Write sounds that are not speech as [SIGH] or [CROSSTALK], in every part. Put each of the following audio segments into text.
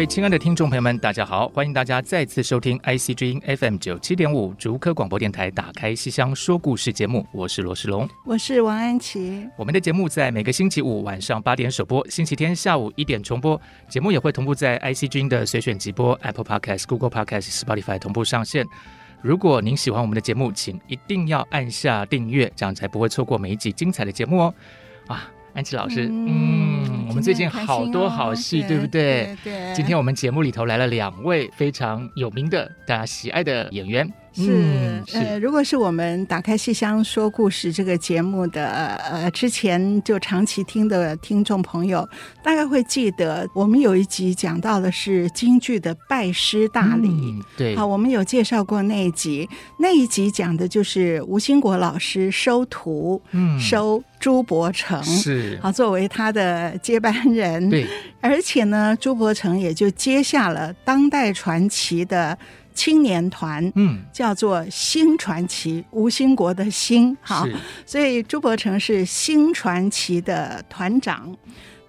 位亲爱的听众朋友们，大家好！欢迎大家再次收听 IC 之音 FM 九七点五竹科广播电台《打开西厢说故事》节目，我是罗世龙，我是王安琪。我们的节目在每个星期五晚上八点首播，星期天下午一点重播。节目也会同步在 IC 之音的随选直播、Apple Podcast、Google Podcast、Spotify 同步上线。如果您喜欢我们的节目，请一定要按下订阅，这样才不会错过每一集精彩的节目哦。啊！安琪老师，嗯，嗯，我们最近好多好戏，对不对？对，对。今天我们节目里头来了两位非常有名的、大家喜爱的演员。是，呃，如果是我们打开戏箱说故事这个节目的呃之前就长期听的听众朋友，大概会记得我们有一集讲到的是京剧的拜师大礼。嗯、对，好，我们有介绍过那一集，那一集讲的就是吴兴国老师收徒，嗯，收朱伯承是，好，作为他的接班人。对，而且呢，朱伯承也就接下了当代传奇的。青年团，嗯，叫做新传奇，吴兴国的新哈，所以朱伯成是新传奇的团长。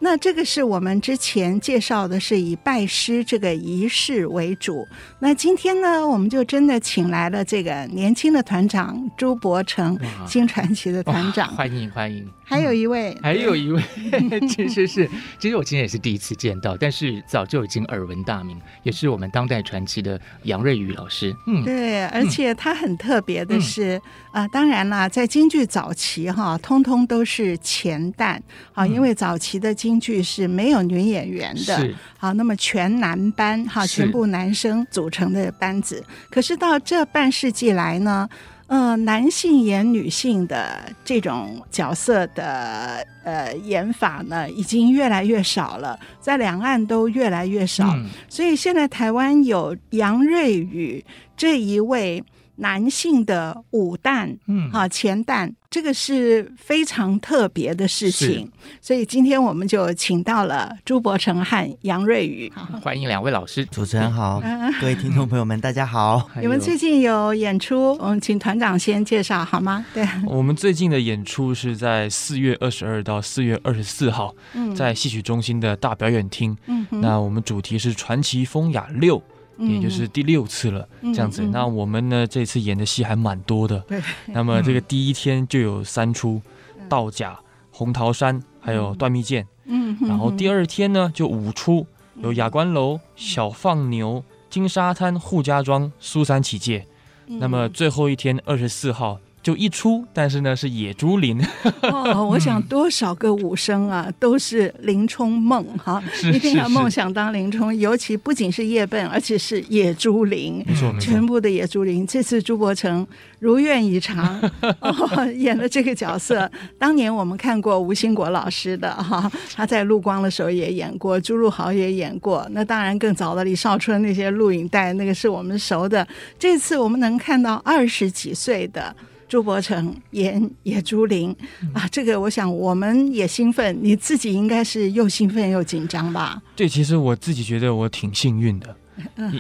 那这个是我们之前介绍的，是以拜师这个仪式为主。那今天呢，我们就真的请来了这个年轻的团长朱伯成，新传奇的团长，欢迎欢迎。还有一位，还有一位，[LAUGHS] 其实是，其实我今天也是第一次见到，但是早就已经耳闻大名，也是我们当代传奇的杨瑞宇老师。嗯，对，而且他很特别的是，啊、嗯。呃，当然啦，在京剧早期哈，通通都是钱旦啊，因为早期的京剧是没有女演员的，是。好，那么全男班哈，全部男生组成的班子。可是到这半世纪来呢，呃，男性演女性的这种角色的呃演法呢，已经越来越少了，在两岸都越来越少。嗯、所以现在台湾有杨瑞宇这一位男性的五旦，嗯，啊乾旦。这个是非常特别的事情，所以今天我们就请到了朱伯成和杨瑞宇，欢迎两位老师。主持人好，各位听众朋友们，大家好。你们最近有演出，我们请团长先介绍好吗？对，我们最近的演出是在四月二十二到四月二十四号，在戏曲中心的大表演厅。嗯，那我们主题是传奇风雅六。也就是第六次了，嗯、这样子。那我们呢，这次演的戏还蛮多的。对。那么这个第一天就有三出，嗯、道甲、红桃山，还有断密剑。嗯。然后第二天呢，就五出，有雅观楼、小放牛、金沙滩、扈家庄、苏三起解。嗯、那么最后一天，二十四号。就一出，但是呢是野猪林。哦，我想多少个武生啊，嗯、都是林冲梦哈，一定要梦想当林冲。尤其不仅是叶笨，而且是野猪林，没错，全部的野猪林。这次朱伯承如愿以偿，[LAUGHS] 哦，演了这个角色。当年我们看过吴兴国老师的哈，他在陆光的时候也演过，朱陆豪也演过。那当然更早的李少春那些录影带，那个是我们熟的。这次我们能看到二十几岁的。朱伯承演野猪林啊，这个我想我们也兴奋，你自己应该是又兴奋又紧张吧？对，其实我自己觉得我挺幸运的，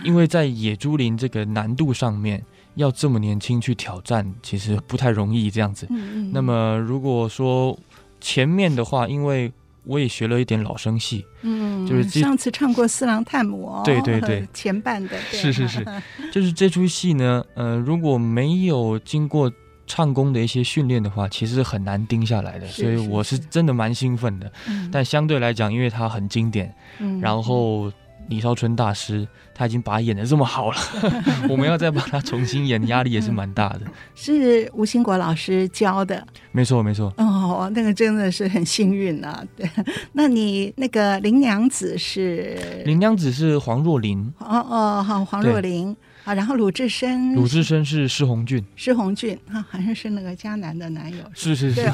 因为在野猪林这个难度上面，要这么年轻去挑战，其实不太容易这样子。那么如果说前面的话，因为我也学了一点老生戏，嗯，就是上次唱过《四郎探母》，对对对，[LAUGHS] 前半的，是是是，[LAUGHS] 就是这出戏呢，呃，如果没有经过。唱功的一些训练的话，其实很难盯下来的，所以我是真的蛮兴奋的。但相对来讲，因为它很经典，然后李少春大师他已经把他演的这么好了，[LAUGHS] 我们要再把他重新演，压力也是蛮大的。是吴兴国老师教的，没错没错。哦，那个真的是很幸运啊。对，[LAUGHS] 那你那个林娘子是？林娘子是黄若琳。哦哦，好，黄若琳。啊，然后鲁智深，鲁智深是施红俊，施红俊啊，好像是那个迦南的男友，是是是，[LAUGHS]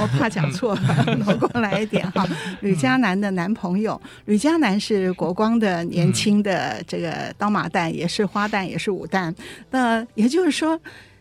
我怕讲错了，挪过来一点哈。吕迦南的男朋友，吕迦南是国光的年轻的这个刀马旦，也是花旦，也是武旦。那也就是说，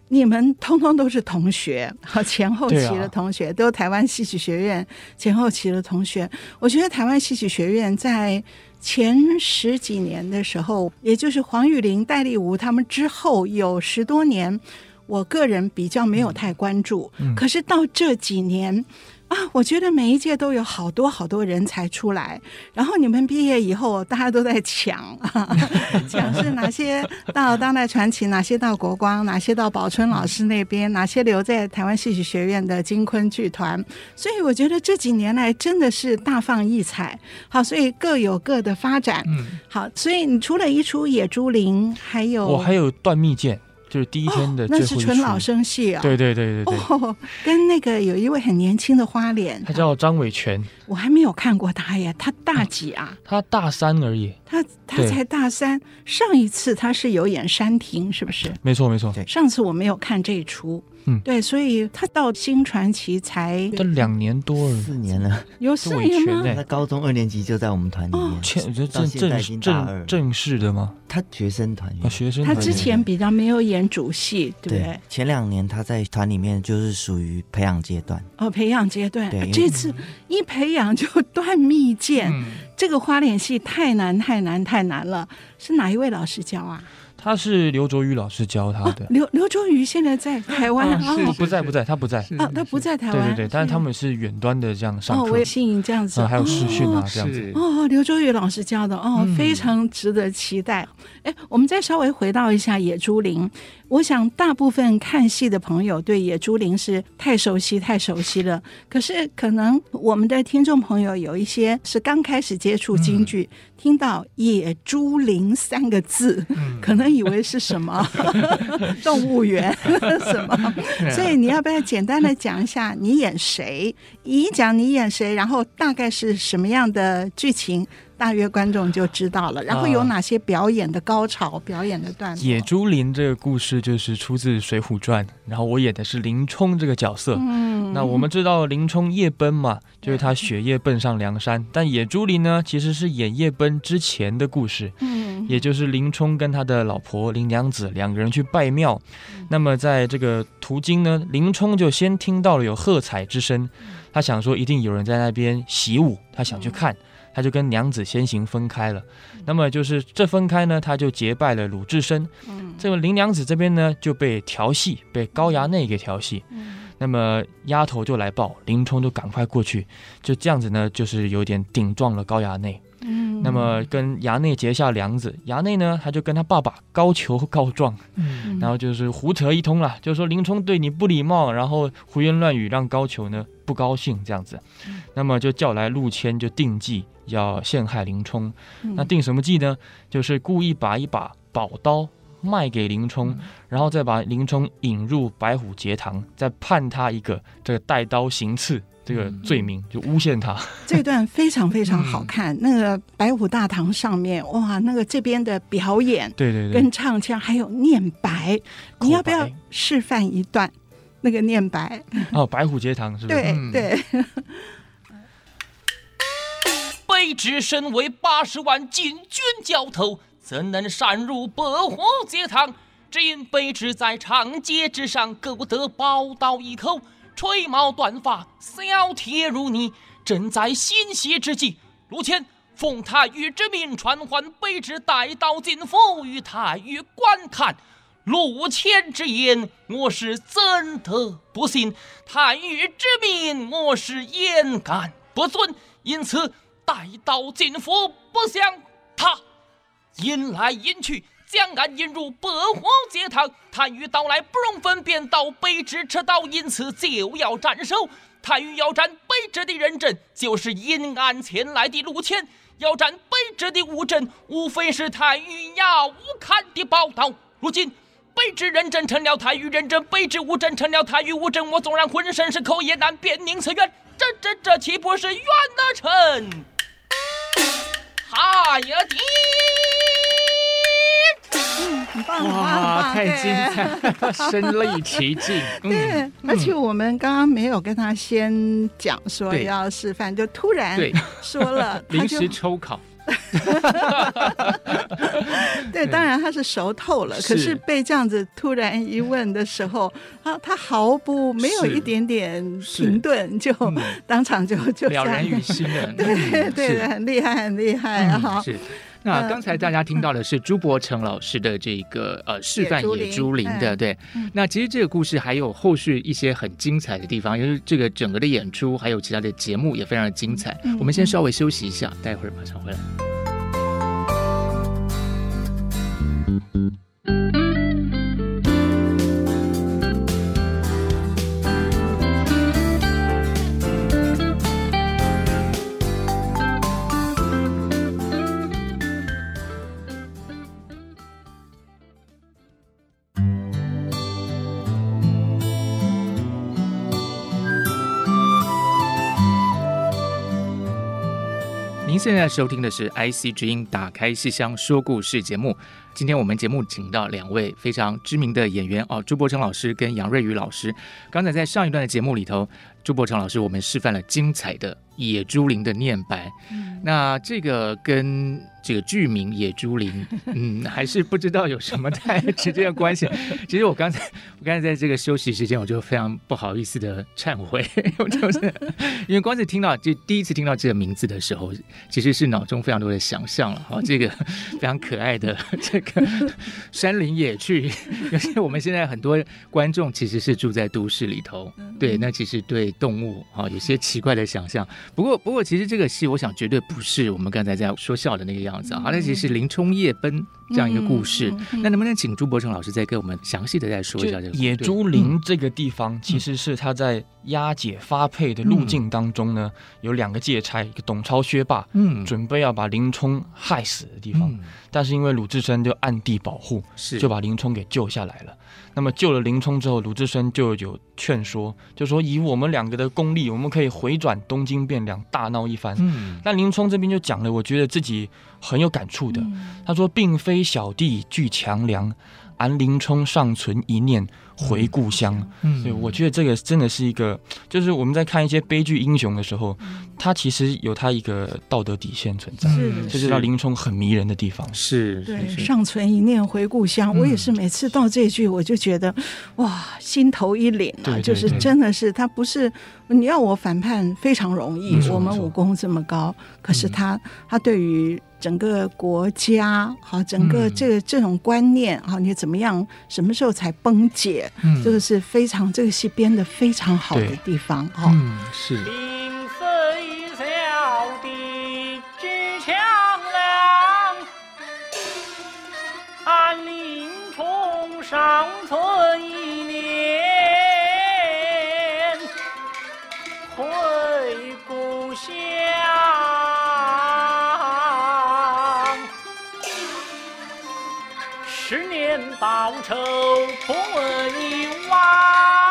你们通通都是同学，和前后期的同学，啊、都台湾戏曲学院前后期的同学。我觉得台湾戏曲学院在。前十几年的时候，也就是黄玉玲、戴丽吴他们之后有十多年，我个人比较没有太关注。嗯、可是到这几年。啊，我觉得每一届都有好多好多人才出来，然后你们毕业以后，大家都在抢啊，[LAUGHS] 抢是哪些到当代传奇，哪些到国光，哪些到宝春老师那边，哪些留在台湾戏曲学院的金昆剧团。所以我觉得这几年来真的是大放异彩。好，所以各有各的发展。嗯，好，所以你除了一出《野猪林》，还有我还有《断蜜剑》。就是第一天的、哦，那是纯老生戏啊！对对对对对，哦，跟那个有一位很年轻的花脸，他叫张伟权，我还没有看过他耶，他大几啊？他大三而已，他他才大三。上一次他是有演山亭，是不是？没错没错，上次我没有看这一出。嗯，对，所以他到新传奇才都两年多了，四年了，有四年吗？他高中二年级就在我们团里面，我觉得正正正正式的吗？他学生团员，学生。他之前比较没有演主戏，对不对？前两年他在团里面就是属于培养阶段，哦，培养阶段。对，这次一培养就断蜜饯，这个花脸戏太难太难太难了，是哪一位老师教啊？他是刘卓宇老师教他的。刘刘卓宇现在在台湾，是不在不在，他不在啊，他不在台湾。对对对，但是他们是远端的这样上课，微信这样子，还有视讯啊这样子。哦，刘卓宇老师教的哦，非常值得期待。哎，我们再稍微回到一下《野猪林》。我想，大部分看戏的朋友对《野猪林》是太熟悉、太熟悉了。可是，可能我们的听众朋友有一些是刚开始接触京剧，嗯、听到“野猪林”三个字，嗯、可能以为是什么 [LAUGHS] 动物园 [LAUGHS] 什么。所以，你要不要简单的讲一下你演谁？一讲你演谁，然后大概是什么样的剧情？大约观众就知道了，然后有哪些表演的高潮、呃、表演的段落？野猪林这个故事就是出自《水浒传》，然后我演的是林冲这个角色。嗯，那我们知道林冲夜奔嘛，就是他雪夜奔上梁山，嗯、但野猪林呢，其实是演夜奔之前的故事。嗯，也就是林冲跟他的老婆林娘子两个人去拜庙，嗯、那么在这个途经呢，林冲就先听到了有喝彩之声，他想说一定有人在那边习武，他想去看。嗯他就跟娘子先行分开了，那么就是这分开呢，他就结拜了鲁智深。嗯，这个林娘子这边呢就被调戏，被高衙内给调戏。嗯，那么丫头就来报，林冲就赶快过去，就这样子呢，就是有点顶撞了高衙内。嗯，那么跟衙内结下梁子，衙内呢他就跟他爸爸高俅告状。嗯，然后就是胡扯一通了，就是说林冲对你不礼貌，然后胡言乱语，让高俅呢不高兴这样子。那么就叫来陆谦就定计。要陷害林冲，那定什么计呢？就是故意把一把宝刀卖给林冲，嗯、然后再把林冲引入白虎节堂，再判他一个这个带刀行刺这个罪名，就诬陷他。[LAUGHS] 这段非常非常好看，嗯、那个白虎大堂上面，哇，那个这边的表演，对对对，跟唱腔还有念白，白你要不要示范一段那个念白？哦，白虎节堂是不是？对对。嗯 [LAUGHS] 卑职身为八十万禁军教头，怎能擅入白虎节堂？只因卑职在长街之上勾得宝刀一口，垂毛断发，削铁如泥。正在欣喜之际，陆谦奉太尉之命传唤卑职带刀进府与太尉观看。陆谦之言，我是怎得不信？太尉之命，我是焉敢不遵？因此。带刀进府，不想他引来引去，将俺引入白虎节堂。太尉到来，不容分辨，道卑职持刀，因此就要斩首。太尉要斩卑职的人阵，就是引案前来的路谦；要斩卑职的物证，无非是太尉衙务看的宝刀。如今卑职人阵成了太尉人阵，北至吴镇成了太尉物证，我纵然浑身是口也难辨宁此冤。这这这岂不是冤得成？哈呀爹！嗯，很棒，哇，太精彩，身临其境。[LAUGHS] 对，而且我们刚刚没有跟他先讲说要示范，就突然说了，[LAUGHS] 临时抽考。[LAUGHS] 对，当然他是熟透了，可是被这样子突然一问的时候，他他毫不没有一点点停顿，就当场就就了然于心了。对对的，很厉害，很厉害啊！是。那刚才大家听到的是朱伯成老师的这个呃示范野猪林的，对。那其实这个故事还有后续一些很精彩的地方，因为这个整个的演出还有其他的节目也非常的精彩。我们先稍微休息一下，待会儿马上回来。现在收听的是 IC 之音打开戏箱说故事节目。今天我们节目请到两位非常知名的演员哦，朱伯成老师跟杨瑞宇老师。刚才在上一段的节目里头，朱伯成老师我们示范了精彩的野猪林的念白。嗯、那这个跟这个剧名《野猪林》，[LAUGHS] 嗯，还是不知道有什么太直接的关系。[LAUGHS] 其实我刚才，我刚才在这个休息时间，我就非常不好意思的忏悔，[LAUGHS] 我就是因为光是听到就第一次听到这个名字的时候，其实是脑中非常多的想象了。好，这个非常可爱的这个山林野趣，尤其我们现在很多观众其实是住在都市里头，对，那其实对动物啊有些奇怪的想象。不过，不过其实这个戏，我想绝对不是我们刚才在说笑的那个样子。啊，那其实是林冲夜奔这样一个故事。那能不能请朱伯成老师再给我们详细的再说一下这个野猪林这个地方？其实是他在押解发配的路径当中呢，有两个借差，一个董超、薛霸，嗯，准备要把林冲害死的地方。但是因为鲁智深就暗地保护，是就把林冲给救下来了。那么救了林冲之后，鲁智深就有劝说，就说以我们两个的功力，我们可以回转东京汴梁，大闹一番。嗯，那林冲这边就讲了，我觉得自己很有感触的。嗯、他说，并非小弟具强梁，俺林冲尚存一念。回故乡，嗯，对，我觉得这个真的是一个，就是我们在看一些悲剧英雄的时候，他其实有他一个道德底线存在，是，这是让林冲很迷人的地方。是，对，尚存一念回故乡，我也是每次到这句，我就觉得哇，心头一凛啊，就是真的是他不是你要我反叛非常容易，我们武功这么高，可是他他对于。整个国家好，整个这个这种观念好，你怎么样？什么时候才崩解？嗯，这个是非常这个戏编的非常好的地方哈。嗯，是。并非报仇不一晚，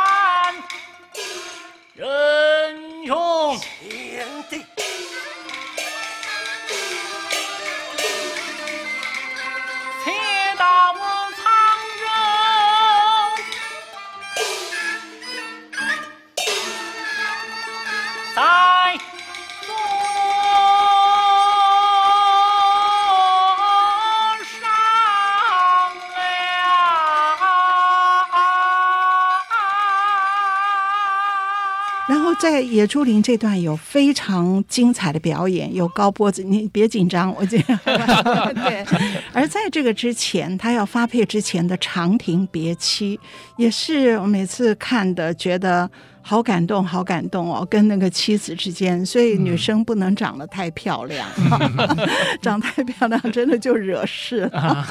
野猪林这段有非常精彩的表演，有高波子，你别紧张，我这样 [LAUGHS] 对。而在这个之前，他要发配之前的长亭别妻，也是我每次看的觉得。好感动，好感动哦，跟那个妻子之间，所以女生不能长得太漂亮，嗯、[LAUGHS] 长太漂亮真的就惹事。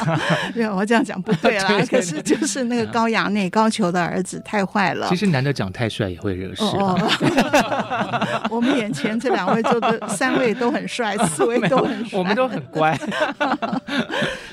[LAUGHS] 没有，我这样讲不对啦。可是就是那个高衙内高俅的儿子太坏了。其实男的长太帅也会惹事。哦哦、[LAUGHS] 我们眼前这两位做的三位都很帅，四位都很帅，我们都很乖。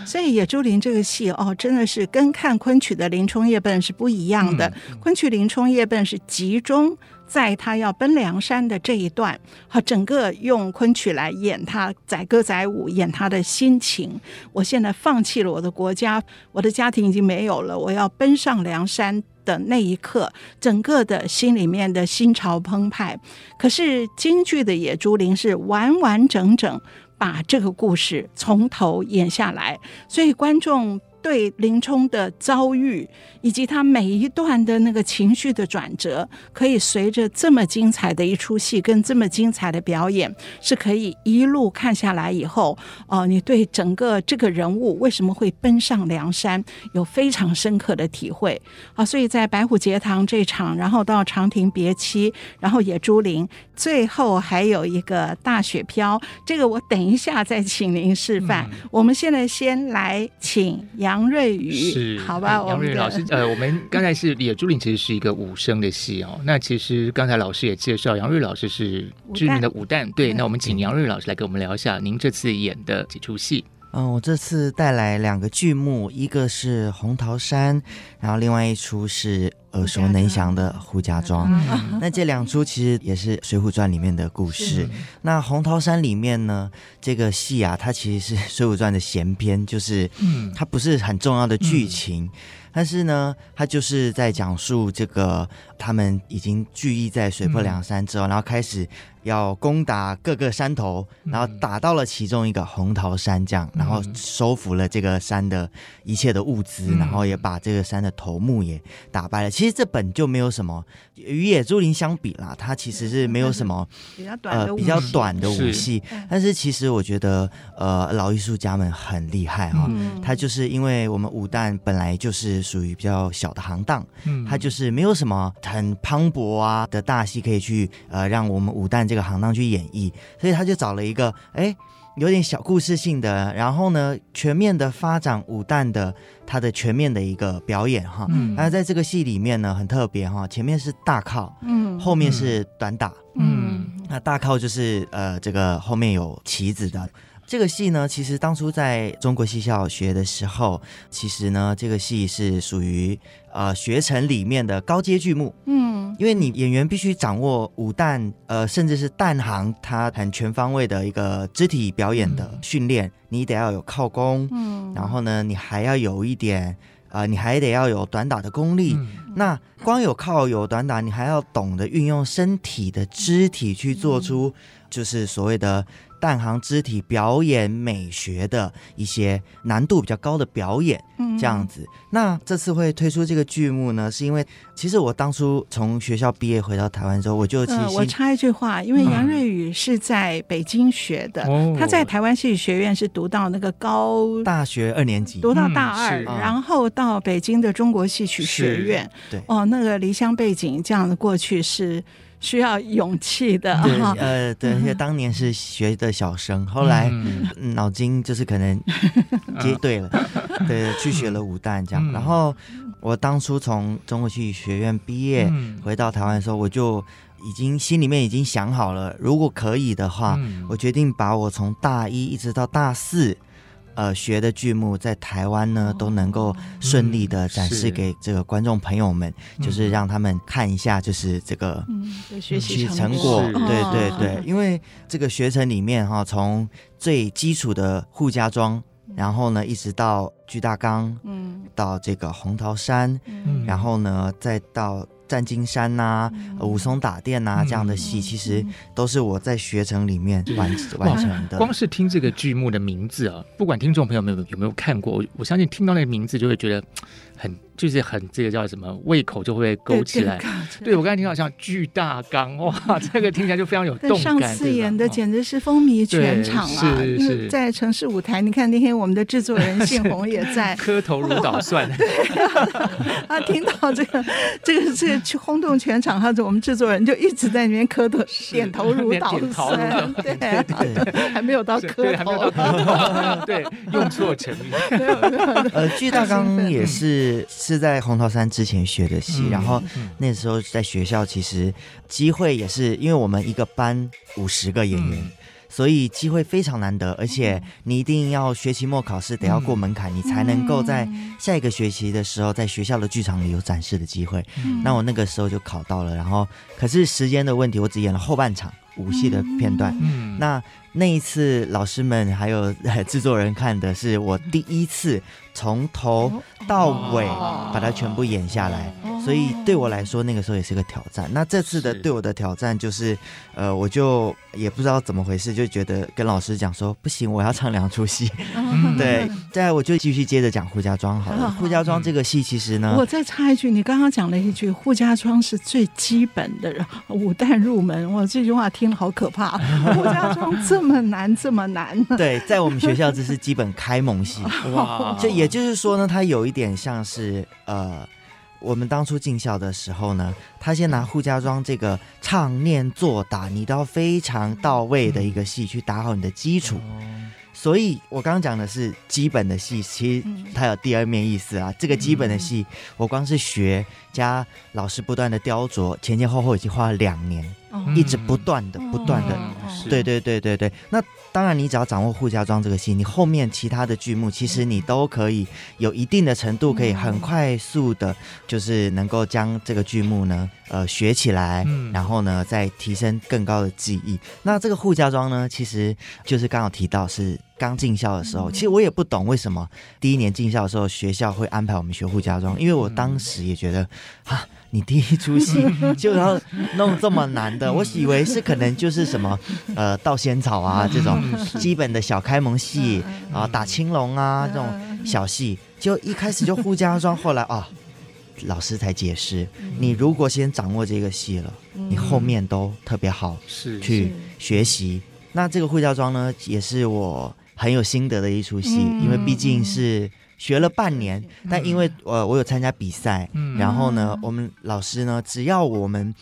所以《野猪林》这个戏哦，真的是跟看昆曲的《林冲夜奔》是不一样的。嗯、昆曲《林冲夜奔》是集中中在他要奔梁山的这一段，和整个用昆曲来演他载歌载舞，演他的心情。我现在放弃了我的国家，我的家庭已经没有了，我要奔上梁山的那一刻，整个的心里面的心潮澎湃。可是京剧的《野猪林》是完完整整。把这个故事从头演下来，所以观众。对林冲的遭遇，以及他每一段的那个情绪的转折，可以随着这么精彩的一出戏跟这么精彩的表演，是可以一路看下来以后，哦、呃，你对整个这个人物为什么会奔上梁山有非常深刻的体会啊！所以在白虎节堂这场，然后到长亭别妻，然后野猪林，最后还有一个大雪飘，这个我等一下再请您示范。嗯、我们现在先来请杨。杨瑞宇是好吧？杨瑞宇老师，呃，我们 [LAUGHS] 刚才是《野猪林》，其实是一个武生的戏哦。那其实刚才老师也介绍，杨瑞老师是知名的武旦。对，那我们请杨瑞老师来给我们聊一下您这次演的几出戏。嗯，我这次带来两个剧目，一个是《红桃山》，然后另外一出是耳熟能详的《扈家庄》。那这两出其实也是《水浒传》里面的故事。那《红桃山》里面呢，这个戏啊，它其实是《[LAUGHS] 水浒传》的闲篇，就是它不是很重要的剧情。但是呢，他就是在讲述这个他们已经聚义在水泊梁山之后，嗯、然后开始要攻打各个山头，然后打到了其中一个红桃山，这样，然后收服了这个山的一切的物资，嗯、然后也把这个山的头目也打败了。其实这本就没有什么与野猪林相比啦，它其实是没有什么比较短的比较短的武器。但是其实我觉得，呃，老艺术家们很厉害哈、他就是因为我们武旦本来就是。属于比较小的行当，嗯，他就是没有什么很磅礴啊的大戏可以去呃让我们武旦这个行当去演绎，所以他就找了一个哎有点小故事性的，然后呢全面的发展武旦的他的全面的一个表演哈，嗯，那在这个戏里面呢很特别哈，前面是大靠，嗯，后面是短打，嗯，那大靠就是呃这个后面有旗子的。这个戏呢，其实当初在中国戏校学的时候，其实呢，这个戏是属于呃学程里面的高阶剧目。嗯，因为你演员必须掌握武旦，呃，甚至是旦行，它很全方位的一个肢体表演的训练，嗯、你得要有靠功，嗯，然后呢，你还要有一点，啊、呃，你还得要有短打的功力。嗯、那光有靠有短打，你还要懂得运用身体的肢体去做出，就是所谓的。旦行肢体表演美学的一些难度比较高的表演，这样子。嗯、那这次会推出这个剧目呢，是因为其实我当初从学校毕业回到台湾之后，我就其实、呃、我插一句话，因为杨瑞宇是在北京学的，嗯、他在台湾戏剧学院是读到那个高大学二年级，读到大二，嗯、然后到北京的中国戏曲学院。对哦，那个离乡背景这样的过去是。需要勇气的，对，呃，对，因为当年是学的小生，后来脑筋就是可能 [LAUGHS] 接对了，[LAUGHS] 对，去学了武旦这样。然后我当初从中国戏剧学院毕业回到台湾的时候，我就已经心里面已经想好了，如果可以的话，我决定把我从大一一直到大四。呃，学的剧目在台湾呢都能够顺利的展示给这个观众朋友们，嗯、就是让他们看一下，就是这个学习成果。对对对，因为这个学程里面哈，从最基础的护家庄，然后呢一直到巨大纲，嗯，到这个红桃山，嗯，然后呢再到。战金山呐、啊，武松打店呐、这样的戏其实都是我在学城里面完完成的。光是听这个剧目的名字啊，不管听众朋友们有没有有没有看过，我我相信听到那个名字就会觉得很就是很这个叫什么胃口就会勾起来。对，我刚才听到像巨大纲哇，这个听起来就非常有动感。上次演的简直是风靡全场啊！是是，在城市舞台，你看那天我们的制作人信宏也在，[LAUGHS] 磕头如捣蒜。[LAUGHS] 对啊，听到这个这个这个去轰动全场，他说我们制作人就一直在那边磕头点头如捣蒜。对对，还没有到磕头，对，用错成语。[LAUGHS] 呃，巨大纲也是是在红桃山之前学的戏，然后那时候在学校其实机会也是，因为我们一个班五十个演员，所以机会非常难得，而且你一定要学期末考试得要过门槛，你才能够在下一个学期的时候在学校的剧场里有展示的机会。那我那个时候就考到了，然后可是时间的问题，我只演了后半场武戏的片段。嗯那那一次老师们还有 [LAUGHS] 制作人看的是我第一次从头到尾把它全部演下来。所以对我来说，那个时候也是个挑战。那这次的对我的挑战就是，呃，我就也不知道怎么回事，就觉得跟老师讲说，不行，我要唱两出戏。[LAUGHS] 对，再我就继续接着讲《扈家庄》好了。《扈家庄》这个戏其实呢，我再插一句，你刚刚讲了一句，《扈家庄》是最基本的武旦入门。我，这句话听了好可怕，[LAUGHS]《扈家庄》这么难，这么难。对，在我们学校这是基本开蒙戏。[LAUGHS] 哇，就也就是说呢，它有一点像是呃。我们当初进校的时候呢，他先拿扈家庄这个唱念做打，你都要非常到位的一个戏去打好你的基础。所以我刚刚讲的是基本的戏，其实它有第二面意思啊。这个基本的戏，我光是学加老师不断的雕琢，前前后后已经花了两年。一直不断的、不断的，对对对对对。那当然，你只要掌握扈家庄这个戏，你后面其他的剧目，其实你都可以有一定的程度，可以很快速的，就是能够将这个剧目呢，呃，学起来，然后呢，再提升更高的技艺。那这个扈家庄呢，其实就是刚好提到是刚进校的时候，其实我也不懂为什么第一年进校的时候学校会安排我们学护家庄，因为我当时也觉得啊。你第一出戏就要弄这么难的，[LAUGHS] 我以为是可能就是什么呃盗仙草啊这种 [LAUGHS] 基本的小开蒙戏啊打青龙啊这种小戏，就一开始就扈家装，后来啊老师才解释，你如果先掌握这个戏了，你后面都特别好去学习。那这个扈家庄呢，也是我很有心得的一出戏，因为毕竟是。学了半年，但因为呃我有参加比赛，嗯、然后呢，我们老师呢，只要我们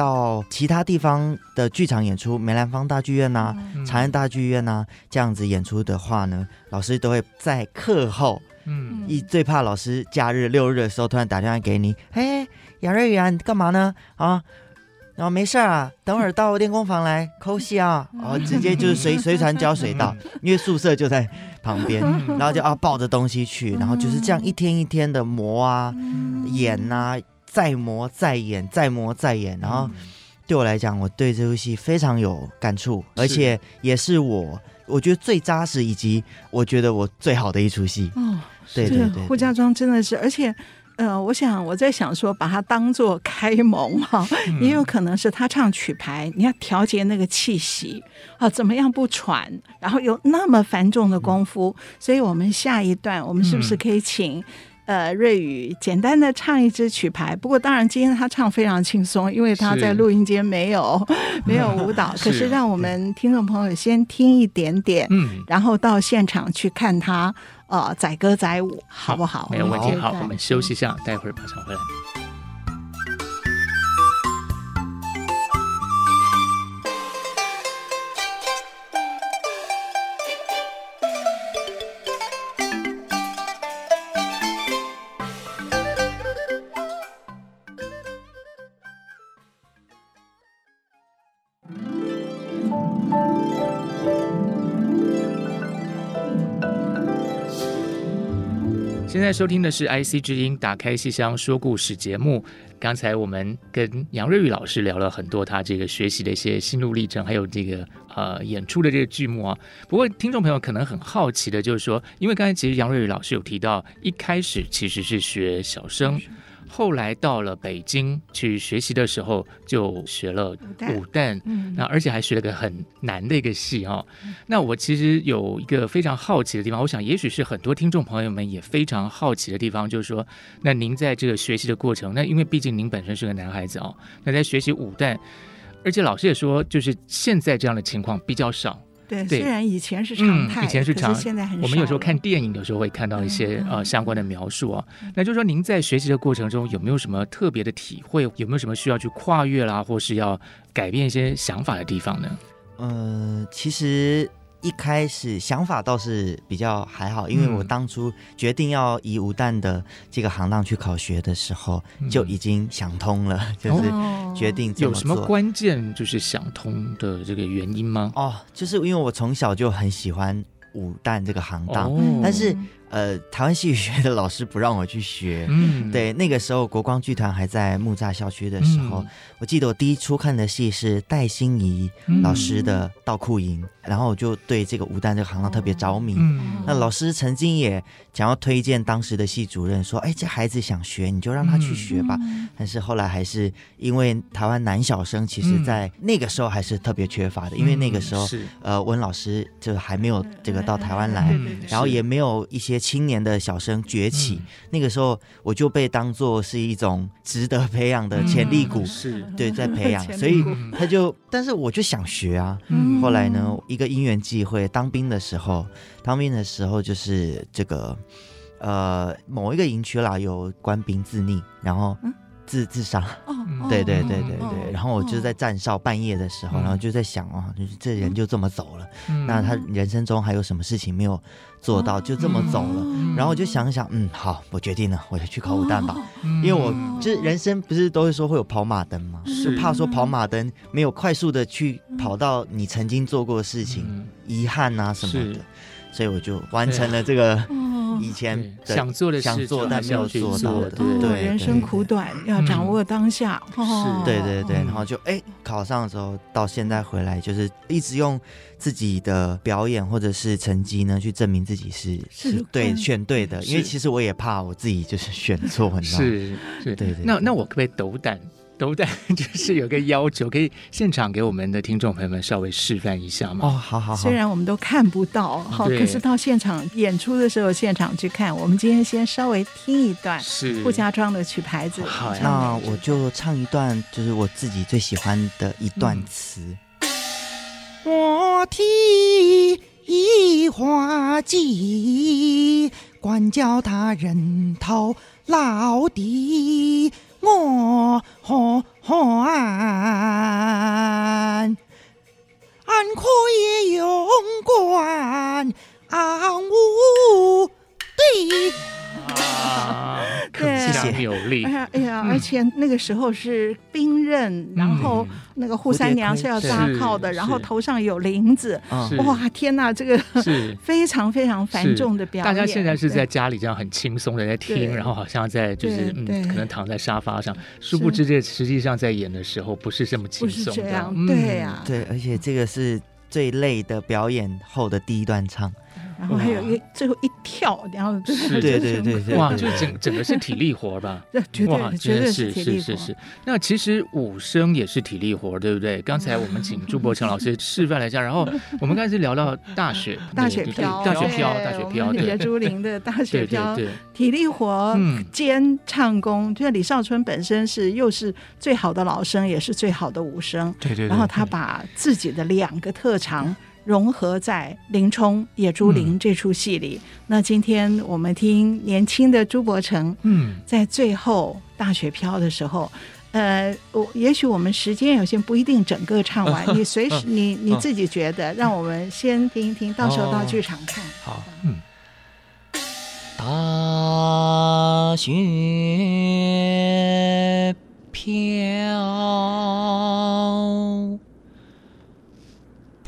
到其他地方的剧场演出，梅兰芳大剧院呐、啊、嗯、长安大剧院呐这样子演出的话呢，老师都会在课后，嗯，一最怕老师假日六日的时候突然打电话给你，哎，杨瑞元，你干嘛呢？啊？然后没事啊，等会儿到练功房来抠戏啊，然后直接就是随随传胶水到，因为宿舍就在旁边，然后就啊抱着东西去，然后就是这样一天一天的磨啊、演啊，再磨再演，再磨再演。然后对我来讲，我对这部戏非常有感触，而且也是我我觉得最扎实以及我觉得我最好的一出戏。哦，对对对，扈家庄真的是，而且。呃，我想我在想说，把它当做开蒙哈，也有可能是他唱曲牌，你要调节那个气息啊，怎么样不喘，然后有那么繁重的功夫，所以我们下一段，我们是不是可以请呃瑞宇简单的唱一支曲牌？不过当然今天他唱非常轻松，因为他在录音间没有 [LAUGHS] 没有舞蹈，[LAUGHS] 可是让我们听众朋友先听一点点，嗯，然后到现场去看他。呃，载歌载舞，好不好？没有问题。好，我们休息一下，待会儿马上回来。收听的是 IC 之音打开戏箱说故事节目。刚才我们跟杨瑞宇老师聊了很多他这个学习的一些心路历程，还有这个呃演出的这个剧目啊。不过听众朋友可能很好奇的就是说，因为刚才其实杨瑞宇老师有提到，一开始其实是学小生。后来到了北京去学习的时候，就学了武旦，嗯，那而且还学了个很难的一个戏哈、哦。那我其实有一个非常好奇的地方，我想也许是很多听众朋友们也非常好奇的地方，就是说，那您在这个学习的过程，那因为毕竟您本身是个男孩子哦，那在学习武旦，而且老师也说，就是现在这样的情况比较少。对，虽然以前是常态，嗯、以前是常，现在很少。我们有时候看电影，有时候会看到一些、嗯、呃相关的描述啊。嗯、那就是说，您在学习的过程中有没有什么特别的体会？有没有什么需要去跨越啦，或是要改变一些想法的地方呢？呃，其实。一开始想法倒是比较还好，因为我当初决定要以武旦的这个行当去考学的时候，嗯、就已经想通了，[LAUGHS] 就是决定。有什么关键就是想通的这个原因吗？哦，就是因为我从小就很喜欢武旦这个行当，哦、但是。呃，台湾戏剧学的老师不让我去学。嗯，对，那个时候国光剧团还在木栅校区的时候，嗯、我记得我第一出看的戏是戴心怡老师的《道库营》，嗯、然后我就对这个武旦这个行当特别着迷。嗯，那老师曾经也想要推荐当时的系主任说：“哎，这孩子想学，你就让他去学吧。嗯”但是后来还是因为台湾男小生其实在那个时候还是特别缺乏的，嗯、因为那个时候是呃温老师就还没有这个到台湾来，嗯、然后也没有一些。青年的小生崛起，嗯、那个时候我就被当做是一种值得培养的潜力股，嗯、是对，在培养，[LAUGHS] 所以他就，但是我就想学啊。嗯、后来呢，一个因缘际会，当兵的时候，当兵的时候就是这个，呃，某一个营区啦，有官兵自溺，然后。嗯自自杀，对对对对对，然后我就在站哨半夜的时候，然后就在想啊，就是这人就这么走了，那他人生中还有什么事情没有做到，就这么走了，然后我就想想，嗯，好，我决定了，我就去考武旦吧，因为我就是人生不是都会说会有跑马灯吗？就怕说跑马灯没有快速的去跑到你曾经做过的事情，遗憾啊什么的，所以我就完成了这个。以前想做的想做但没有做到的，对，人生苦短，要掌握当下。是，对对对，然后就哎考上的时候，到现在回来就是一直用自己的表演或者是成绩呢去证明自己是是对选对的，因为其实我也怕我自己就是选错，你知道吗？是，对对。那那我可不可以斗胆？斗胆就是有个要求，可以现场给我们的听众朋友们稍微示范一下吗？哦，好好好。虽然我们都看不到，好，可是到现场演出的时候，现场去看。我们今天先稍微听一段，是傅家庄的曲牌子。好，那我就唱一段，就是我自己最喜欢的一段词。我替一花季，管教他人头老的。我好汉，俺可以勇敢，俺无敌。啊，铿锵有力。哎呀，哎呀，而且那个时候是兵刃，然后那个扈三娘是要扎靠的，然后头上有铃子。哇，天哪，这个是。[LAUGHS] 非常非常繁重的表演。大家现在是在家里这样很轻松的在听，然后好像在就是嗯，可能躺在沙发上，殊不知这实际上在演的时候不是这么轻松的。对呀，对，而且这个是最累的表演后的第一段唱。然后还有一最后一跳，然后是，对对对对，哇，就整整个是体力活吧？[LAUGHS] 对，绝对绝对是是是是。那其实武生也是体力活，对不对？刚才我们请朱伯强老师 [LAUGHS] 示范了一下，然后我们刚才是聊到大雪，[LAUGHS] 大雪飘，大雪飘，大雪飘，对，朱林的大雪飘，对，体力活兼唱功。就是李少春本身是又是最好的老生，也是最好的武生，对对。然后他把自己的两个特长。融合在林冲、野猪林这出戏里。嗯、那今天我们听年轻的朱伯承，嗯，在最后大雪飘的时候，呃，我也许我们时间有限，不一定整个唱完。[LAUGHS] 你随时 [LAUGHS] 你你自己觉得，让我们先听一听，到时候到剧场看。好，嗯，大雪飘。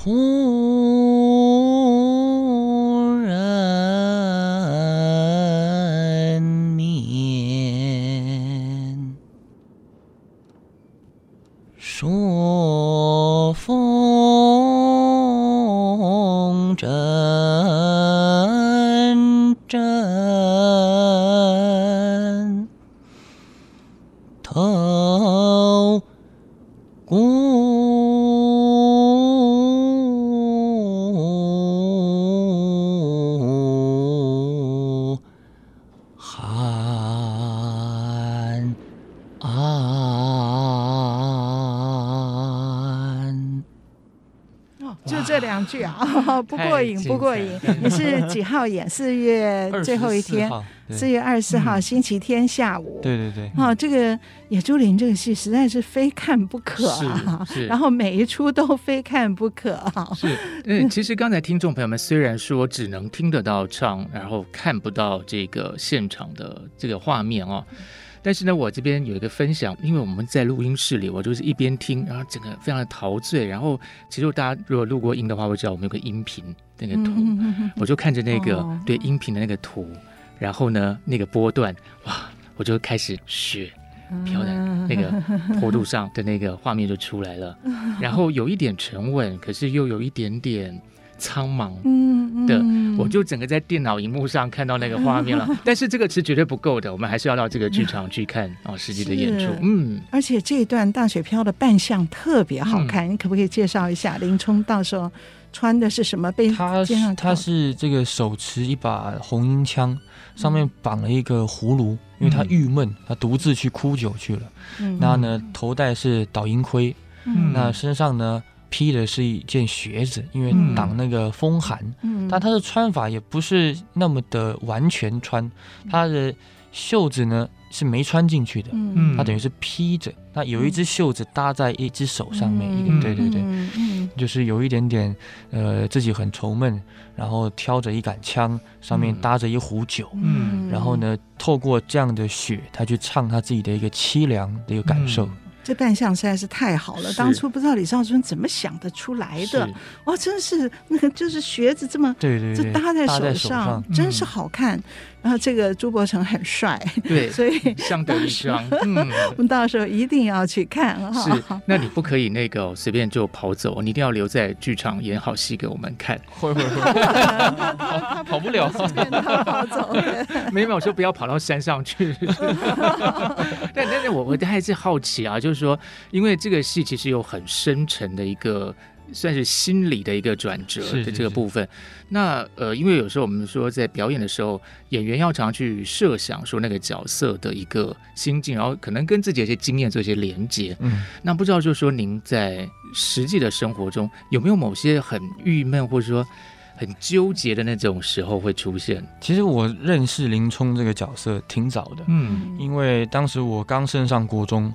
忽然面朔风阵阵透骨两句啊，[LAUGHS] 不过瘾，不过瘾。你是几号演？[LAUGHS] 四月最后一天，四月二十四号星期天下午。对对对。哦，这个《野猪林》这个戏实在是非看不可啊！[LAUGHS] 然后每一出都非看不可啊！是，嗯，其实刚才听众朋友们虽然说只能听得到唱，然后看不到这个现场的这个画面哦。但是呢，我这边有一个分享，因为我们在录音室里，我就是一边听，然后整个非常的陶醉。然后，其实大家如果录过音的话，会知道我们有个音频那个图，嗯嗯嗯、我就看着那个、哦、对音频的那个图，然后呢，那个波段，哇，我就开始雪飘在那个坡度上的那个画面就出来了，嗯、然后有一点沉稳，可是又有一点点。苍茫的，嗯嗯、我就整个在电脑荧幕上看到那个画面了。[LAUGHS] 但是这个是绝对不够的，我们还是要到这个剧场去看啊，实际的演出。嗯，而且这一段大雪飘的扮相特别好看，嗯、你可不可以介绍一下林冲到时候穿的是什么？背他他是这个手持一把红缨枪，上面绑了一个葫芦，因为他郁闷，他独自去哭酒去了。嗯，然后呢，头戴是倒银盔，嗯，那身上呢？披的是一件靴子，因为挡那个风寒。嗯，但他的穿法也不是那么的完全穿，他的袖子呢是没穿进去的。嗯，他等于是披着，那有一只袖子搭在一只手上面。一个，对对对，就是有一点点呃自己很愁闷，然后挑着一杆枪，上面搭着一壶酒。嗯，然后呢，透过这样的雪，他去唱他自己的一个凄凉的一个感受。这扮相实在是太好了，当初不知道李少春怎么想得出来的，哇，真是那个就是靴子这么对对，就搭在手上，真是好看。然后这个朱伯成很帅，对，[LAUGHS] 所以相得益彰。嗯，[LAUGHS] 我们到时候一定要去看哈。是，[LAUGHS] 那你不可以那个随便就跑走，你一定要留在剧场演好戏给我们看。会会会，跑不了，他跑走。没有，我说不要跑到山上去。但但是我我还是好奇啊，就是说，因为这个戏其实有很深沉的一个。算是心理的一个转折的这个部分。是是是，那呃，因为有时候我们说在表演的时候，演员要常常去设想说那个角色的一个心境，然后可能跟自己的一些经验做一些连接。嗯，那不知道就是说您在实际的生活中有没有某些很郁闷或者说很纠结的那种时候会出现？其实我认识林冲这个角色挺早的，嗯，因为当时我刚升上国中。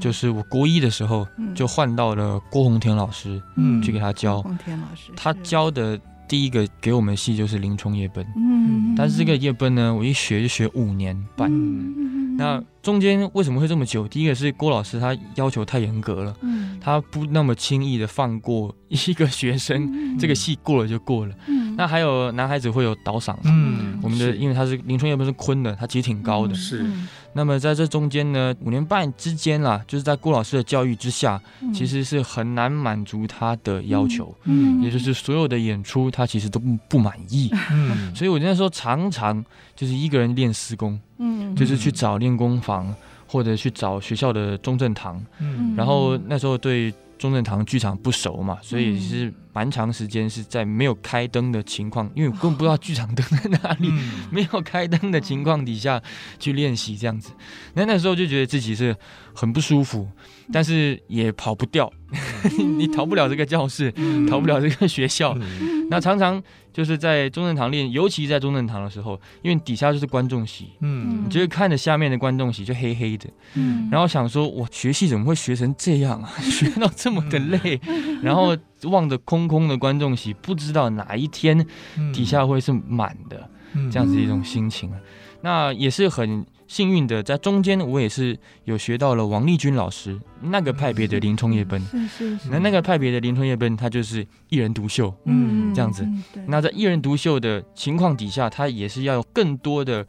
就是我国一的时候，就换到了郭宏田老师，嗯，去给他教。宏田老师，他教的第一个给我们戏就是林冲夜奔，嗯，但是这个夜奔呢，我一学就学五年半，嗯，那中间为什么会这么久？第一个是郭老师他要求太严格了，嗯，他不那么轻易的放过一个学生，这个戏过了就过了，嗯，那还有男孩子会有倒嗓，嗯，我们的因为他是林春夜不是昆的，他其实挺高的，是。那么在这中间呢，五年半之间啦，就是在郭老师的教育之下，嗯、其实是很难满足他的要求，嗯，也就是所有的演出他其实都不不满意，嗯，所以我那时候常常就是一个人练私功，嗯，就是去找练功房或者去找学校的中正堂，嗯，然后那时候对中正堂剧场不熟嘛，所以是。蛮长时间是在没有开灯的情况，因为我根本不知道剧场灯在哪里，嗯、[LAUGHS] 没有开灯的情况底下去练习这样子。那那时候就觉得自己是很不舒服，但是也跑不掉，嗯、[LAUGHS] 你逃不了这个教室，嗯、逃不了这个学校。嗯、那常常就是在中正堂练，尤其在中正堂的时候，因为底下就是观众席，嗯，你就会看着下面的观众席就黑黑的，嗯，然后想说，我学戏怎么会学成这样啊？[LAUGHS] 学到这么的累，嗯、然后。望着空空的观众席，不知道哪一天底下会是满的，嗯、这样子一种心情。嗯、那也是很幸运的，在中间我也是有学到了王立军老师那个派别的林冲夜奔。是是是。那那个派别的林冲夜奔，他就是一人独秀，嗯，这样子。那在一人独秀的情况底下，他也是要有更多的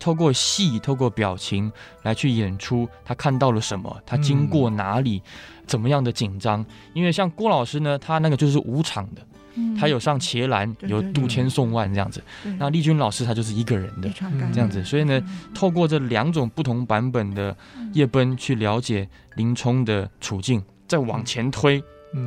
透过戏、透过表情来去演出他看到了什么，他经过哪里。嗯怎么样的紧张？因为像郭老师呢，他那个就是五场的，嗯、他有上伽蓝，有杜千宋万这样子。那丽君老师他就是一个人的这样子，所以呢，嗯、透过这两种不同版本的夜奔去了解林冲的处境，再往前推，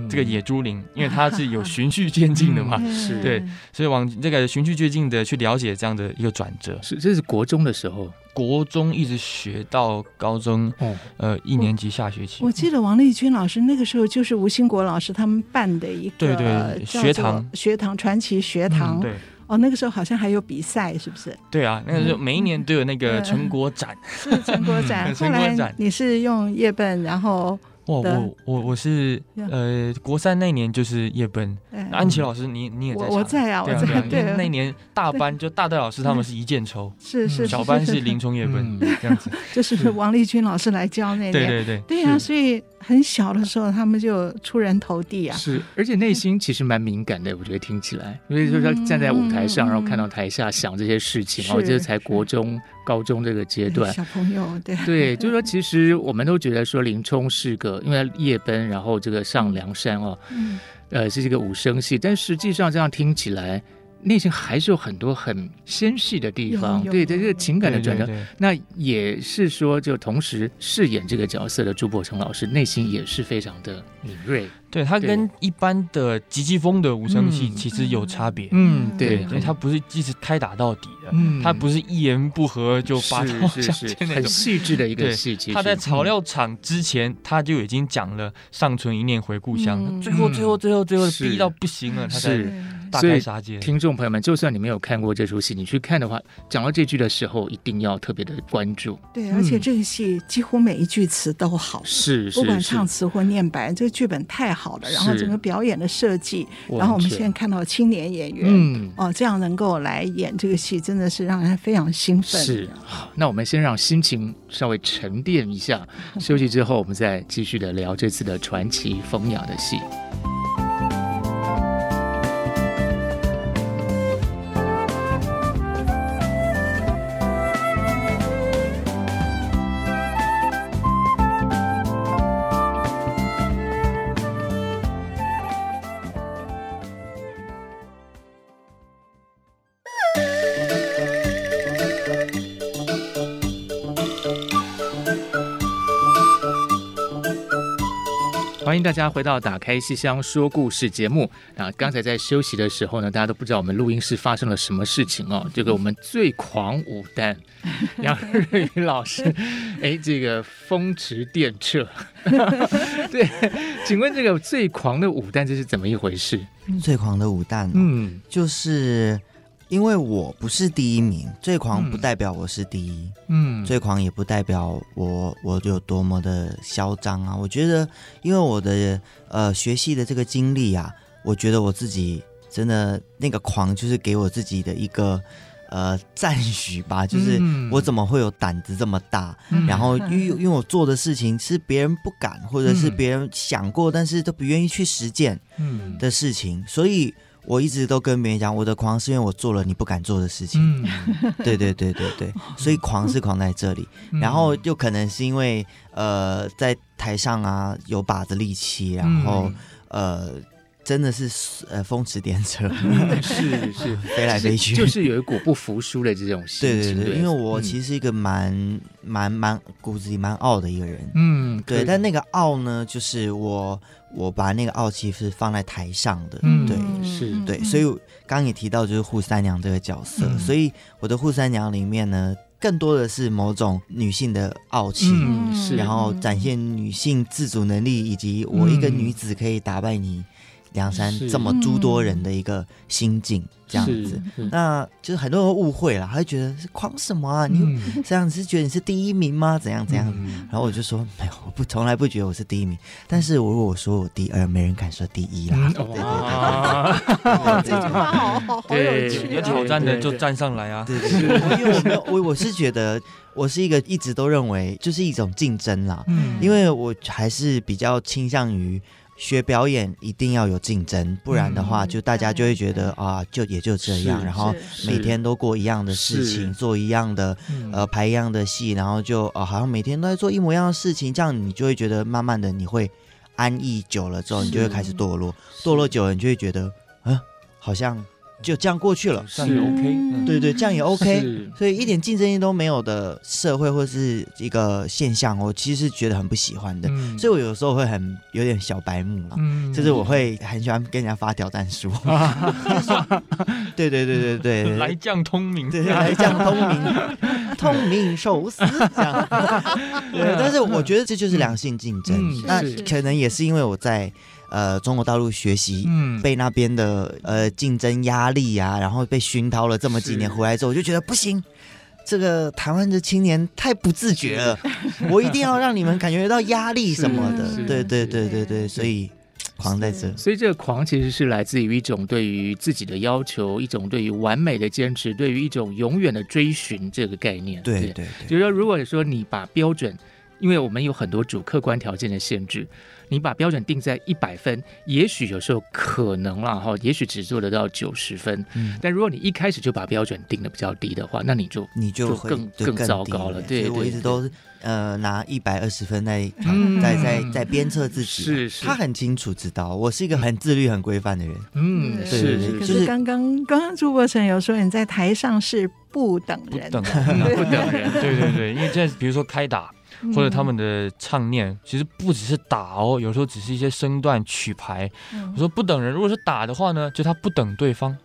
这个野猪林，因为它是有 [LAUGHS] 循序渐进的嘛，是对，所以往这个循序渐进的去了解这样的一个转折。是，这是国中的时候，国中一直学到高中，呃，一年级下学期。我记得王丽君老师那个时候就是吴兴国老师他们办的一个对对学堂学堂传奇学堂。对。哦，那个时候好像还有比赛，是不是？对啊，那个时候每一年都有那个成果展，是成果展。[LAUGHS] 后来你是用页本，然后。哇，我我我是呃，国三那年就是夜奔，安琪老师，你你也在，我在啊，我在。对，那年大班就大戴老师他们是一箭抽，是是，小班是林冲夜奔这样子，[LAUGHS] 就是王立军老师来教那年，对对对，对啊，所以很小的时候他们就出人头地啊，是，而且内心其实蛮敏感的，我觉得听起来，因为就是他站在舞台上，然后看到台下想这些事情，我觉得才国中。高中这个阶段，小朋友对。对，就是说，其实我们都觉得说林冲是个，因为夜奔，然后这个上梁山哦，嗯，呃，是这个武生戏，但实际上这样听起来。内心还是有很多很纤细的地方，对对，这个情感的转折，那也是说，就同时饰演这个角色的朱柏成老师，内心也是非常的敏锐。对，他跟一般的急急风的武生戏其实有差别。嗯，对，因为他不是一直开打到底的，嗯，他不是一言不合就发刀相见那种，很细致的一个戏。其实。他在草料场之前他就已经讲了“尚存一念回故乡”，最后最后最后最后逼到不行了，他才。所以，听众朋友们，就算你没有看过这出戏，你去看的话，讲到这句的时候，一定要特别的关注。对，而且这个戏几乎每一句词都好，是，不管唱词或念白，这个剧本太好了。然后整个表演的设计，然后我们现在看到青年演员，嗯，哦，这样能够来演这个戏，真的是让人非常兴奋。是，好，那我们先让心情稍微沉淀一下，休息之后，我们再继续的聊这次的传奇风雅的戏。迎大家回到《打开西厢说故事》节目。啊，刚才在休息的时候呢，大家都不知道我们录音室发生了什么事情哦。这个我们最狂舞旦杨瑞云老师，[LAUGHS] 哎，这个风驰电掣。[LAUGHS] 对，请问这个最狂的舞旦这是怎么一回事？最狂的舞旦，嗯，就是。因为我不是第一名，最狂不代表我是第一，嗯，最狂也不代表我我有多么的嚣张啊。我觉得，因为我的呃学习的这个经历啊，我觉得我自己真的那个狂，就是给我自己的一个呃赞许吧，就是我怎么会有胆子这么大，嗯、然后因为因为我做的事情是别人不敢，或者是别人想过，但是都不愿意去实践的事情，所以。我一直都跟别人讲，我的狂是因为我做了你不敢做的事情。嗯，对对对对对，[LAUGHS] 所以狂是狂在这里，然后又可能是因为呃在台上啊有把子力气，然后呃。真的是呃风驰电掣，是是 [LAUGHS] 飞来飞去，就是有一股不服输的这种心情。对对对，因为我其实是一个蛮蛮蛮骨子里蛮傲的一个人。嗯，对。但那个傲呢，就是我我把那个傲气是放在台上的。嗯，对，是对。所以刚刚也提到就是扈三娘这个角色，所以我的扈三娘里面呢，更多的是某种女性的傲气，是然后展现女性自主能力，以及我一个女子可以打败你。梁山这么诸多人的一个心境，这样子，那就是很多人误会了，他会觉得是狂什么啊？你这样子是觉得你是第一名吗？怎样怎样？然后我就说没有，我不从来不觉得我是第一名，但是如果我说我第二，没人敢说第一啦。对对对，这句话好好好有趣，有挑战的就站上来啊！对对对，因为我没有我我是觉得我是一个一直都认为就是一种竞争啦，嗯，因为我还是比较倾向于。学表演一定要有竞争，不然的话，就大家就会觉得、嗯、啊，就也就这样，然后每天都过一样的事情，做一样的呃排一样的戏，然后就啊，好像每天都在做一模一样的事情，这样你就会觉得慢慢的你会安逸久了之后，你就会开始堕落，堕落久了你就会觉得，嗯、啊，好像。就这样过去了，这样也 OK，对对，这样也 [LAUGHS] OK，所以一点竞争力都没有的社会或是一个现象，我其实是觉得很不喜欢的，所以我有时候会很有点小白目嘛，就是我会很喜欢跟人家发挑战书，[LAUGHS] [LAUGHS] 对对对对对，来将通明，对，来将通明，通明受死这样，对，但是我觉得这就是良性竞争，那可能也是因为我在。呃，中国大陆学习，嗯，被那边的呃竞争压力啊，然后被熏陶了这么几年，回来之后我就觉得不行，这个台湾的青年太不自觉了，[LAUGHS] 我一定要让你们感觉到压力什么的，对对对对对，所以狂在这，所以这个狂其实是来自于一种对于自己的要求，一种对于完美的坚持，对于一种永远的追寻这个概念，对。对对，就是说，如果说你把标准，因为我们有很多主客观条件的限制。你把标准定在一百分，也许有时候可能啦哈，也许只做得到九十分。嗯，但如果你一开始就把标准定的比较低的话，那你就你就更更糟糕了。对，我一直都呃拿一百二十分在在在在鞭策自己。是是，他很清楚知道我是一个很自律、很规范的人。嗯，是是。可是刚刚刚刚朱伯成有说你在台上是不等人，不等人。[LAUGHS] 对对 [LAUGHS] 对，因为这比如说开打。或者他们的唱念，其实不只是打哦，有时候只是一些身段曲牌。我说不等人，如果是打的话呢，就他不等对方，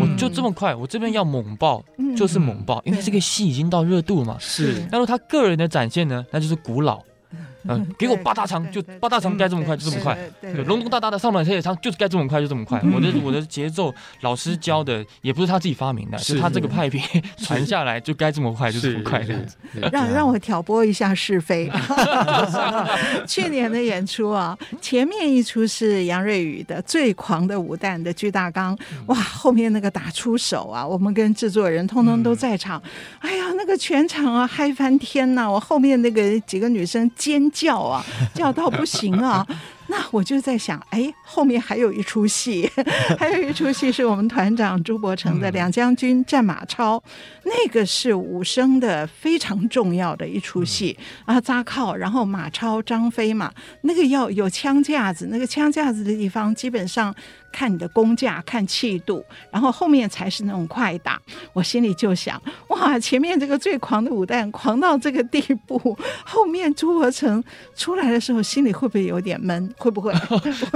我就这么快，我这边要猛爆就是猛爆，因为这个戏已经到热度了嘛。是，那如果他个人的展现呢，那就是古老。嗯，[LAUGHS] 给我八大肠，就八大肠该这么快就这么快，对，隆隆大大的上满铁肠就是该这么快就这么快。我的我的节奏老师教的也不是他自己发明的，是他这个派别 [LAUGHS] 传下来就该这么快就这么快的。让让我挑拨一下是非。[LAUGHS] 去年的演出啊，前面一出是杨瑞宇的《最狂的武旦》的巨大纲，哇，后面那个打出手啊，我们跟制作人通通都在场，哎呀，那个全场啊嗨翻天呐！我后面那个几个女生尖叫啊，叫到不行啊！那我就在想，哎，后面还有一出戏，[LAUGHS] 还有一出戏是我们团长朱伯承的《两将军战马超》，那个是武生的非常重要的一出戏啊，扎靠，然后马超、张飞嘛，那个要有枪架子，那个枪架子的地方基本上。看你的功架，看气度，然后后面才是那种快打。我心里就想，哇，前面这个最狂的武旦，狂到这个地步，后面朱伯承出来的时候，心里会不会有点闷？会 [LAUGHS] 不会？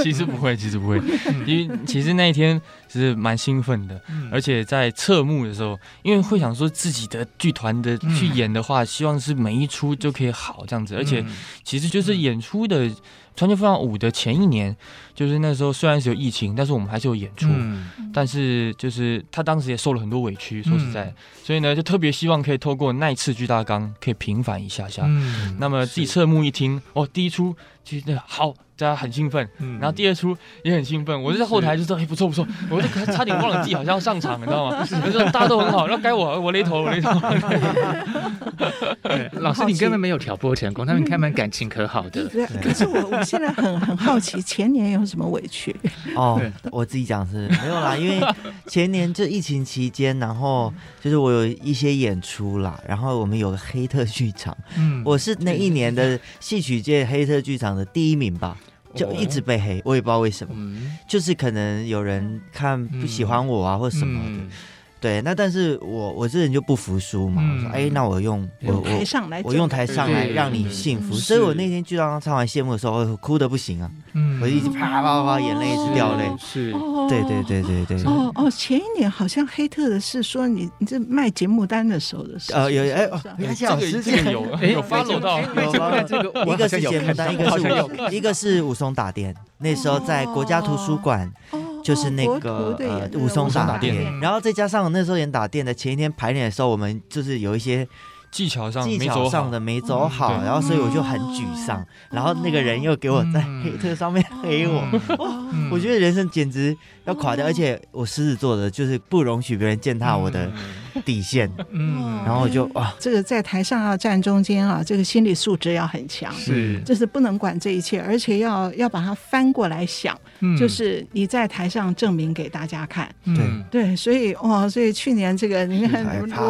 其实不会，其实不会，[LAUGHS] 因为其实那一天是蛮兴奋的，而且在侧幕的时候，因为会想说自己的剧团的去演的话，希望是每一出就可以好这样子，而且其实就是演出的。《川剧风雅五》的前一年，就是那时候虽然是有疫情，但是我们还是有演出。嗯、但是就是他当时也受了很多委屈，说实在，嗯、所以呢，就特别希望可以透过那一次巨大纲可以平反一下下。嗯、那么自己侧目一听，哦，第一出其实好。大家很兴奋，然后第二出也很兴奋。我就在后台就说：“哎，不错不错。[LAUGHS] ”我就差点忘了自己好像要上场，你知道吗？我说大家都很好，然后该我我雷头我雷头。[LAUGHS] 老师，你根本没有挑拨成功，他们开门感情可好的。可是我 [LAUGHS] 我现在很很好奇，前年有什么委屈？哦，我自己讲是没有啦，因为前年就疫情期间，然后就是我有一些演出啦，然后我们有个黑特剧场，嗯，我是那一年的戏曲界黑特剧场的第一名吧。就一直被黑，我也不知道为什么，嗯、就是可能有人看不喜欢我啊，或什么的。嗯对，那但是我我这人就不服输嘛，我说哎，那我用我我我用台上来让你幸福，所以我那天就让他唱完谢幕的时候，哭的不行啊，我一直啪啪啪眼泪一直掉泪，是，对对对对对。哦哦，前一年好像黑特的是说你你这卖节目单的时候的事，呃有哎，这个之前有有发落到，这个一个是节目单，一个是一个是武松打电，那时候在国家图书馆。就是那个呃武松打电，然后再加上那时候演打电的前一天排练的时候，我们就是有一些技巧上技巧上的没走好，然后所以我就很沮丧。然后那个人又给我在黑特上面黑我，[LAUGHS] 我觉得人生简直要垮掉。而且我狮子座的，就是不容许别人践踏我的底线，嗯，然后我就哇，这个在台上要站中间啊，这个心理素质要很强，是，就是不能管这一切，而且要要把它翻过来想，嗯，就是你在台上证明给大家看，对。对，所以哇，所以去年这个你看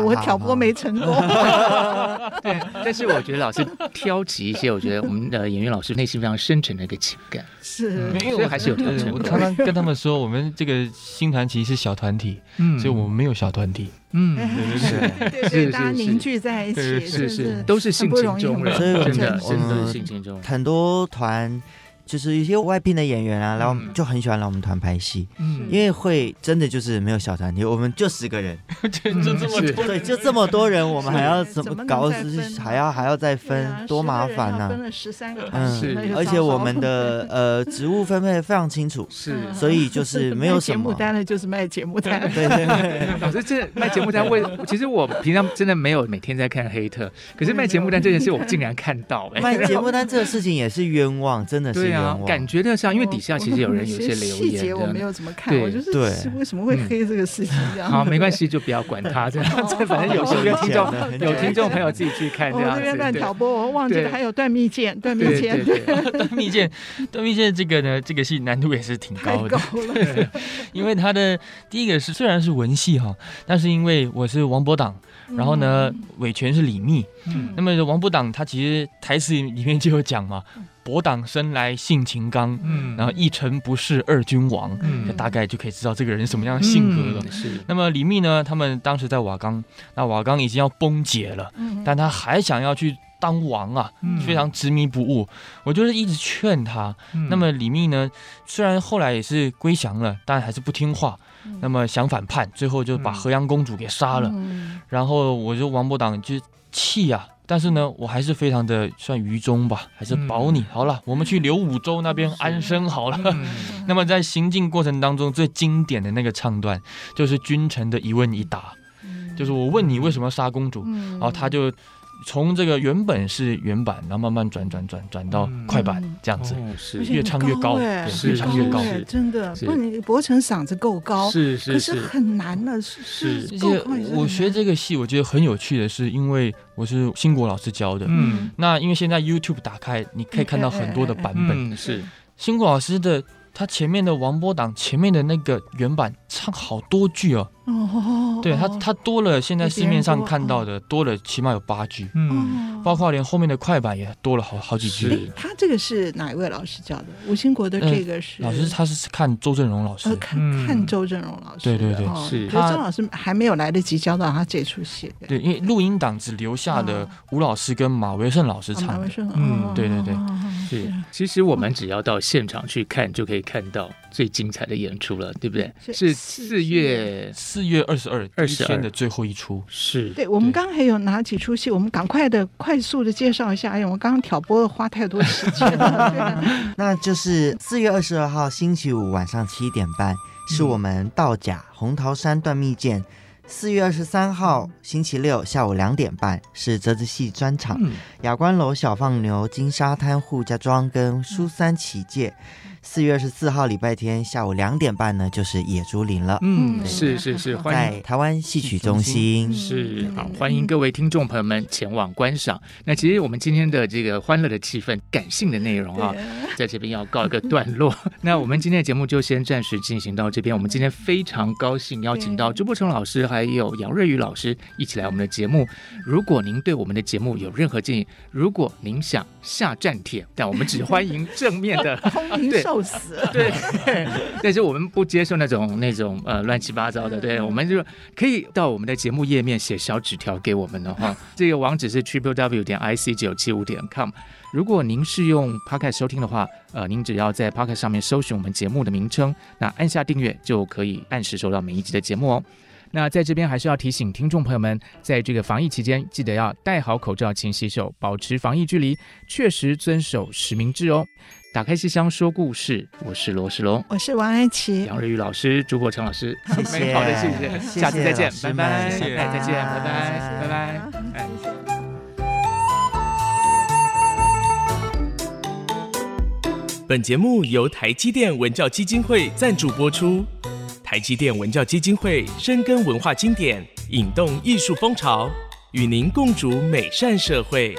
我挑拨没成功，[LAUGHS] [LAUGHS] 对，但是我觉得老师挑起一些，我觉得我们的演员老师内心非常深沉的一个情感，是，因为还是有挑战。我常常跟他们说，我们这个新传奇是小团体，嗯，所以我们没有小团体。嗯，对 [LAUGHS] 对对，对，大家凝聚在一起，是是，都是性情中人，真的真的是性情中人，很多团。就是一些外聘的演员啊，然后就很喜欢来我们团拍戏，嗯，因为会真的就是没有小团体，我们就十个人，就 [LAUGHS] 就这么多，对，就这么多人，我们还要怎么搞？还要还要再分，多麻烦呐！分了十三个团，是，而且我们的 [LAUGHS] 呃职务分配非常清楚，是，所以就是 [LAUGHS] 没有什么。节目单的，就是卖节目单，对对对。老师，这卖节目单为，其实我平常真的没有每天在看黑特，可是卖节目单这件事，我竟然看到，卖节目单这个事情也是冤枉，真的是。感觉的像，因为底下其实有人有些留言，细节我没有怎么看，我就是为什么会黑这个事情这样。好，[LAUGHS] 没关系，就不要管他这样，这 [LAUGHS] 反正有些听众 [LAUGHS] 有听众朋友自己去看这样。我这边乱挑拨，我忘记了还有段蜜饯，段蜜饯，段蜜饯，断蜜饯这个呢，这个戏难度也是挺高的，因为他的第一个是虽然是文戏哈，但是因为我是王伯党，然后呢韦权是李密，嗯那么王伯党他其实台词里面就有讲嘛。伯党生来性情刚，嗯，然后一臣不是二君王，嗯，大概就可以知道这个人什么样的性格了。嗯、是。那么李密呢？他们当时在瓦岗，那瓦岗已经要崩解了，嗯，但他还想要去当王啊，嗯、非常执迷不悟。我就是一直劝他。嗯、那么李密呢？虽然后来也是归降了，但还是不听话。嗯、那么想反叛，最后就把河阳公主给杀了。嗯、然后我就王伯党就气啊。但是呢，我还是非常的算愚忠吧，还是保你、嗯、好了。我们去刘武周那边安身好了。嗯、[LAUGHS] 那么在行进过程当中，最经典的那个唱段，就是君臣的一问一答，嗯、就是我问你为什么要杀公主，嗯、然后他就。从这个原本是原版，然后慢慢转转转转到快板这样子，是。越唱越高，越唱越高，真的。不，你伯承嗓子够高，是是，可是很难的，是是。我学这个戏，我觉得很有趣的是，因为我是新国老师教的，嗯，那因为现在 YouTube 打开，你可以看到很多的版本，是。新国老师的，他前面的王波党前面的那个原版唱好多句哦。哦，对他，他多了现在市面上看到的多了，起码有八句，嗯，包括连后面的快板也多了好好几句。他这个是哪一位老师教的？吴兴国的这个是老师，他是看周正荣老师，看看周正荣老师。对对对，是。他周老师还没有来得及教到他这出戏。对，因为录音档只留下的吴老师跟马维胜老师唱的。嗯，对对对，是。其实我们只要到现场去看，就可以看到最精彩的演出了，对不对？是四月。四月二十二，二十二的最后一出是。对，我们刚刚还有哪几出戏？我们赶快的、快速的介绍一下。哎呀，我刚刚挑拨花太多时间了。[LAUGHS] [LAUGHS] 那就是四月二十二号星期五晚上七点半，是我们道甲红桃山断蜜饯。四月二十三号星期六下午两点半是折子戏专场，雅观楼小放牛、金沙滩扈家庄跟苏三起解。四月二十四号礼拜天下午两点半呢，就是《野猪林》了。嗯，是是是，在台湾戏曲中心。是好，欢迎各位听众朋友们前往观赏。那其实我们今天的这个欢乐的气氛、感性的内容啊，[LAUGHS] 在这边要告一个段落。[LAUGHS] 那我们今天的节目就先暂时进行到这边。我们今天非常高兴邀请到朱伯成老师还有杨瑞宇老师一起来我们的节目。如果您对我们的节目有任何建议，如果您想下战帖，但我们只欢迎正面的。[LAUGHS] 对。死 [LAUGHS] 对，[LAUGHS] 但是我们不接受那种那种呃乱七八糟的，对，我们就可以到我们的节目页面写小纸条给我们的话，这个网址是 triple w 点 i c 九七五点 com。如果您是用 Podcast 收听的话，呃，您只要在 Podcast 上面搜寻我们节目的名称，那按下订阅就可以按时收到每一集的节目哦。那在这边还是要提醒听众朋友们，在这个防疫期间，记得要戴好口罩、勤洗手、保持防疫距离，确实遵守实名制哦。打开戏箱说故事，我是罗世龙，我是王安琪，杨瑞宇老师，朱国成老师，谢谢，好的，谢谢，下次再见，拜拜，谢谢，再见，拜拜，拜拜。本节目由台积电文教基金会赞助播出，台积电文教基金会深耕文化经典。引动艺术风潮，与您共筑美善社会。